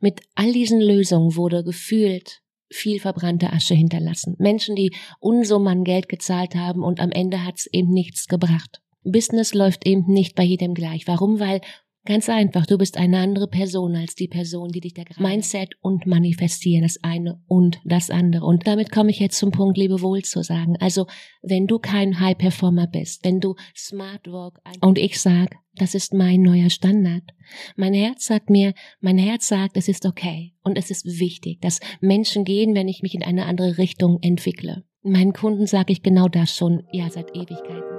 Mit all diesen Lösungen wurde gefühlt viel verbrannte Asche hinterlassen. Menschen, die Unsummen Geld gezahlt haben und am Ende hat's eben nichts gebracht. Business läuft eben nicht bei jedem gleich. Warum? Weil Ganz einfach, du bist eine andere Person als die Person, die dich da gerade. Mindset und Manifestieren, das eine und das andere. Und damit komme ich jetzt zum Punkt, Lebewohl zu sagen. Also, wenn du kein High Performer bist, wenn du Smart Work und ich sag, das ist mein neuer Standard. Mein Herz sagt mir, mein Herz sagt, es ist okay und es ist wichtig, dass Menschen gehen, wenn ich mich in eine andere Richtung entwickle. Meinen Kunden sage ich genau das schon, ja, seit Ewigkeiten.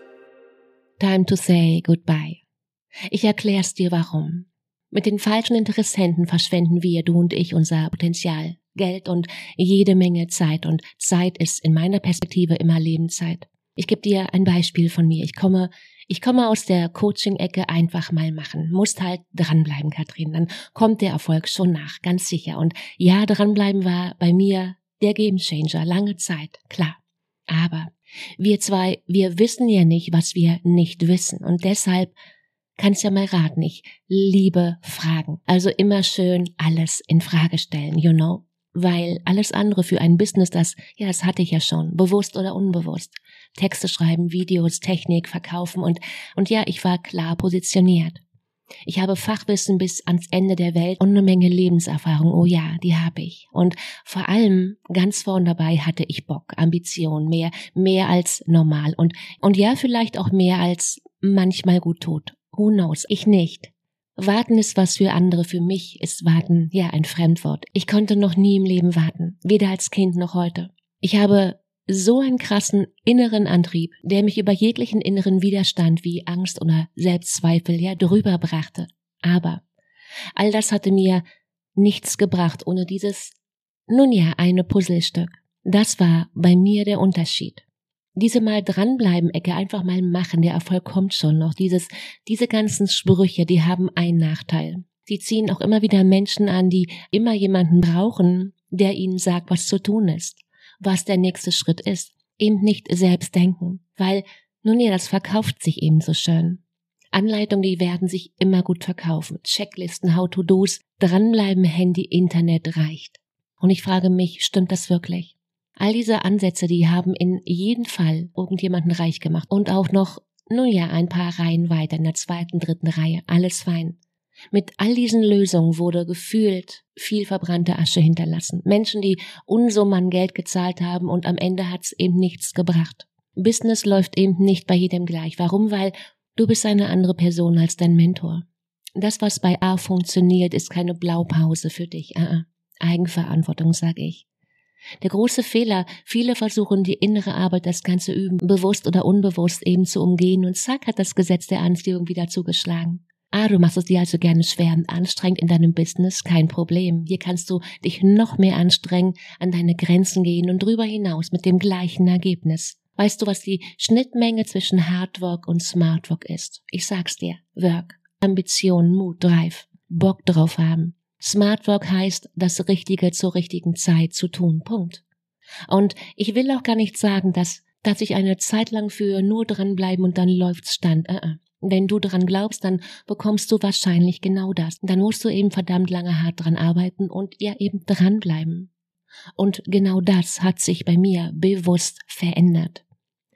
Time to say goodbye. Ich erklär's dir warum. Mit den falschen Interessenten verschwenden wir, du und ich, unser Potenzial, Geld und jede Menge Zeit. Und Zeit ist in meiner Perspektive immer Lebenszeit. Ich gebe dir ein Beispiel von mir. Ich komme, ich komme aus der Coaching-Ecke einfach mal machen. Musst halt dranbleiben, Katrin. Dann kommt der Erfolg schon nach, ganz sicher. Und ja, dranbleiben war bei mir der Gamechanger, lange Zeit, klar. Aber wir zwei, wir wissen ja nicht, was wir nicht wissen. Und deshalb kannst ja mal raten, ich liebe Fragen. Also immer schön alles in Frage stellen, you know? Weil alles andere für ein Business, das, ja, das hatte ich ja schon, bewusst oder unbewusst. Texte schreiben, Videos, Technik, verkaufen und, und ja, ich war klar positioniert. Ich habe Fachwissen bis ans Ende der Welt und eine Menge Lebenserfahrung. Oh ja, die habe ich. Und vor allem ganz vorn dabei hatte ich Bock, Ambition, mehr, mehr als normal und, und ja, vielleicht auch mehr als manchmal gut tot. Who knows? Ich nicht. Warten ist was für andere, für mich ist warten ja ein Fremdwort. Ich konnte noch nie im Leben warten, weder als Kind noch heute. Ich habe so einen krassen inneren Antrieb, der mich über jeglichen inneren Widerstand wie Angst oder Selbstzweifel ja drüber brachte. Aber all das hatte mir nichts gebracht ohne dieses, nun ja, eine Puzzlestück. Das war bei mir der Unterschied. Diese mal dranbleiben Ecke, einfach mal machen, der Erfolg kommt schon noch. Dieses, diese ganzen Sprüche, die haben einen Nachteil. Sie ziehen auch immer wieder Menschen an, die immer jemanden brauchen, der ihnen sagt, was zu tun ist was der nächste Schritt ist. Eben nicht selbst denken, weil, nun ja, das verkauft sich eben so schön. Anleitungen, die werden sich immer gut verkaufen. Checklisten, How-to-Dos, dranbleiben, Handy, Internet reicht. Und ich frage mich, stimmt das wirklich? All diese Ansätze, die haben in jedem Fall irgendjemanden reich gemacht und auch noch, nun ja, ein paar Reihen weiter in der zweiten, dritten Reihe. Alles fein. Mit all diesen Lösungen wurde gefühlt viel verbrannte Asche hinterlassen. Menschen, die Unsummen Geld gezahlt haben und am Ende hat's eben nichts gebracht. Business läuft eben nicht bei jedem gleich. Warum? Weil du bist eine andere Person als dein Mentor. Das, was bei A funktioniert, ist keine Blaupause für dich. Ah, ah. Eigenverantwortung, sag ich. Der große Fehler, viele versuchen die innere Arbeit, das ganze Üben, bewusst oder unbewusst eben zu umgehen und zack hat das Gesetz der Anziehung wieder zugeschlagen. Ah, du machst es dir also gerne schwer und anstrengend in deinem Business, kein Problem. Hier kannst du dich noch mehr anstrengen, an deine Grenzen gehen und drüber hinaus mit dem gleichen Ergebnis. Weißt du, was die Schnittmenge zwischen Hardwork und Smartwork ist? Ich sag's dir. Work, Ambition, Mut, Drive, Bock drauf haben. Smartwork heißt, das Richtige zur richtigen Zeit zu tun. Punkt. Und ich will auch gar nicht sagen, dass, dass ich eine Zeit lang für nur dranbleiben und dann läuft's stand. Uh -uh. Wenn du dran glaubst, dann bekommst du wahrscheinlich genau das. Dann musst du eben verdammt lange hart dran arbeiten und ja eben dranbleiben. Und genau das hat sich bei mir bewusst verändert.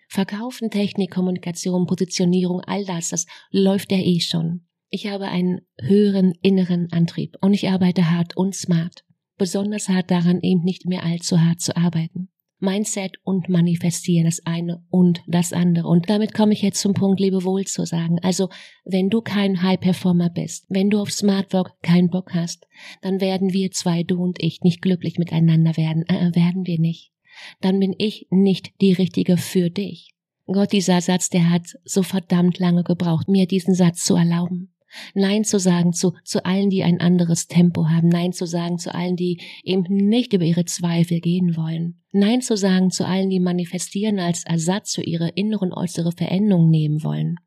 Verkaufen, Technik, Kommunikation, Positionierung, all das, das läuft ja eh schon. Ich habe einen höheren inneren Antrieb und ich arbeite hart und smart. besonders hart daran, eben nicht mehr allzu hart zu arbeiten. Mindset und Manifestieren, das eine und das andere. Und damit komme ich jetzt zum Punkt, Lebewohl zu sagen. Also, wenn du kein High-Performer bist, wenn du auf Smart Work keinen Bock hast, dann werden wir zwei, du und ich, nicht glücklich miteinander werden. Äh, äh werden wir nicht. Dann bin ich nicht die Richtige für dich. Gott, dieser Satz, der hat so verdammt lange gebraucht, mir diesen Satz zu erlauben. Nein zu sagen zu, zu allen, die ein anderes Tempo haben. Nein zu sagen zu allen, die eben nicht über ihre Zweifel gehen wollen. Nein zu sagen zu allen, die manifestieren als Ersatz für ihre innere und äußere Veränderung nehmen wollen.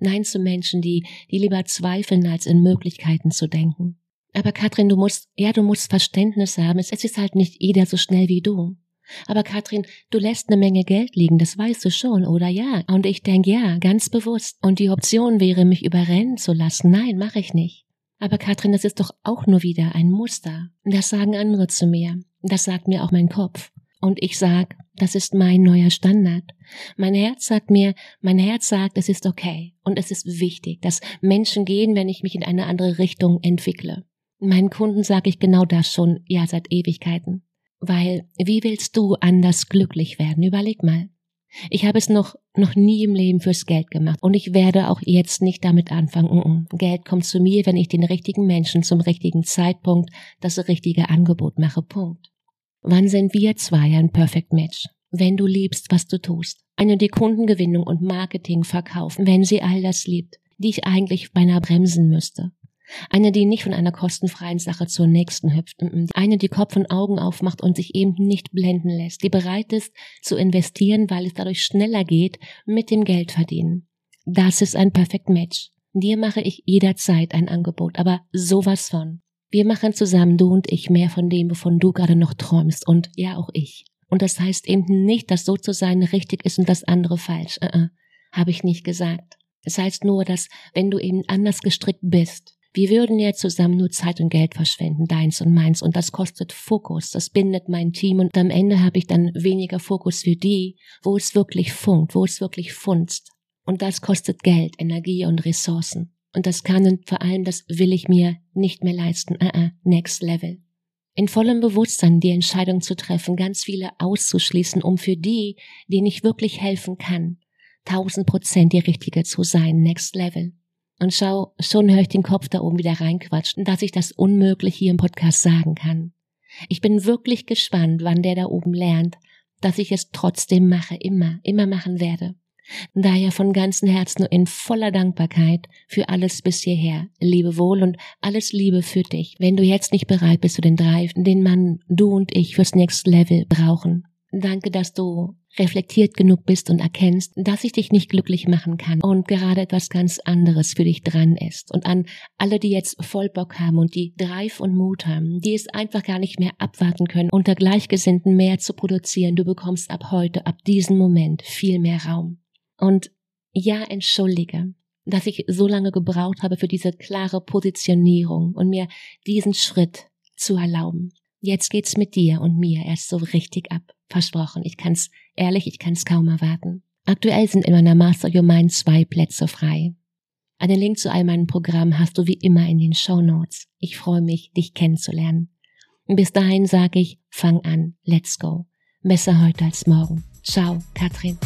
Nein zu Menschen, die, die lieber zweifeln, als in Möglichkeiten zu denken. Aber Katrin, du musst, ja, du musst Verständnis haben. Es ist halt nicht jeder so schnell wie du. Aber Katrin, du lässt eine Menge Geld liegen, das weißt du schon, oder ja? Und ich denk ja, ganz bewusst. Und die Option wäre, mich überrennen zu lassen. Nein, mache ich nicht. Aber Katrin, das ist doch auch nur wieder ein Muster. Das sagen andere zu mir. Das sagt mir auch mein Kopf. Und ich sag, das ist mein neuer Standard. Mein Herz sagt mir, mein Herz sagt, es ist okay. Und es ist wichtig, dass Menschen gehen, wenn ich mich in eine andere Richtung entwickle. Meinen Kunden sage ich genau das schon, ja, seit Ewigkeiten. Weil, wie willst du anders glücklich werden? Überleg mal. Ich habe es noch, noch nie im Leben fürs Geld gemacht und ich werde auch jetzt nicht damit anfangen. Geld kommt zu mir, wenn ich den richtigen Menschen zum richtigen Zeitpunkt das richtige Angebot mache. Punkt. Wann sind wir zwei ein Perfect Match? Wenn du liebst, was du tust. Eine die Kundengewinnung und Marketing verkaufen, wenn sie all das liebt, die ich eigentlich beinahe bremsen müsste. Eine, die nicht von einer kostenfreien Sache zur nächsten hüpft. Eine, die Kopf und Augen aufmacht und sich eben nicht blenden lässt. Die bereit ist zu investieren, weil es dadurch schneller geht mit dem Geld verdienen. Das ist ein Perfect Match. Dir mache ich jederzeit ein Angebot, aber sowas von. Wir machen zusammen, du und ich, mehr von dem, wovon du gerade noch träumst und ja auch ich. Und das heißt eben nicht, dass so zu sein richtig ist und das andere falsch. Uh -uh, Habe ich nicht gesagt. Es das heißt nur, dass wenn du eben anders gestrickt bist, wir würden ja zusammen nur Zeit und Geld verschwenden, deins und meins, und das kostet Fokus, das bindet mein Team, und am Ende habe ich dann weniger Fokus für die, wo es wirklich funkt, wo es wirklich funzt. Und das kostet Geld, Energie und Ressourcen. Und das kann und vor allem, das will ich mir nicht mehr leisten. Uh -uh, next level. In vollem Bewusstsein die Entscheidung zu treffen, ganz viele auszuschließen, um für die, denen ich wirklich helfen kann, tausend Prozent die Richtige zu sein, next level. Und schau, schon höre ich den Kopf da oben wieder reinquatschen, dass ich das unmöglich hier im Podcast sagen kann. Ich bin wirklich gespannt, wann der da oben lernt, dass ich es trotzdem mache, immer, immer machen werde. Daher von ganzem Herzen und in voller Dankbarkeit für alles bis hierher. Liebe wohl und alles Liebe für dich. Wenn du jetzt nicht bereit bist für den Drive, den man, du und ich fürs Next Level brauchen. Danke, dass du reflektiert genug bist und erkennst, dass ich dich nicht glücklich machen kann und gerade etwas ganz anderes für dich dran ist. Und an alle, die jetzt voll Bock haben und die Drive und Mut haben, die es einfach gar nicht mehr abwarten können, unter Gleichgesinnten mehr zu produzieren, du bekommst ab heute, ab diesem Moment viel mehr Raum. Und ja, entschuldige, dass ich so lange gebraucht habe für diese klare Positionierung und mir diesen Schritt zu erlauben. Jetzt geht's mit dir und mir erst so richtig ab. Versprochen, ich kann's ehrlich, ich kann's kaum erwarten. Aktuell sind in meiner Master Your Mind zwei Plätze frei. Einen Link zu all meinen Programmen hast du wie immer in den Show Notes. Ich freue mich, dich kennenzulernen. bis dahin sage ich, fang an, let's go. Besser heute als morgen. Ciao, Katrin.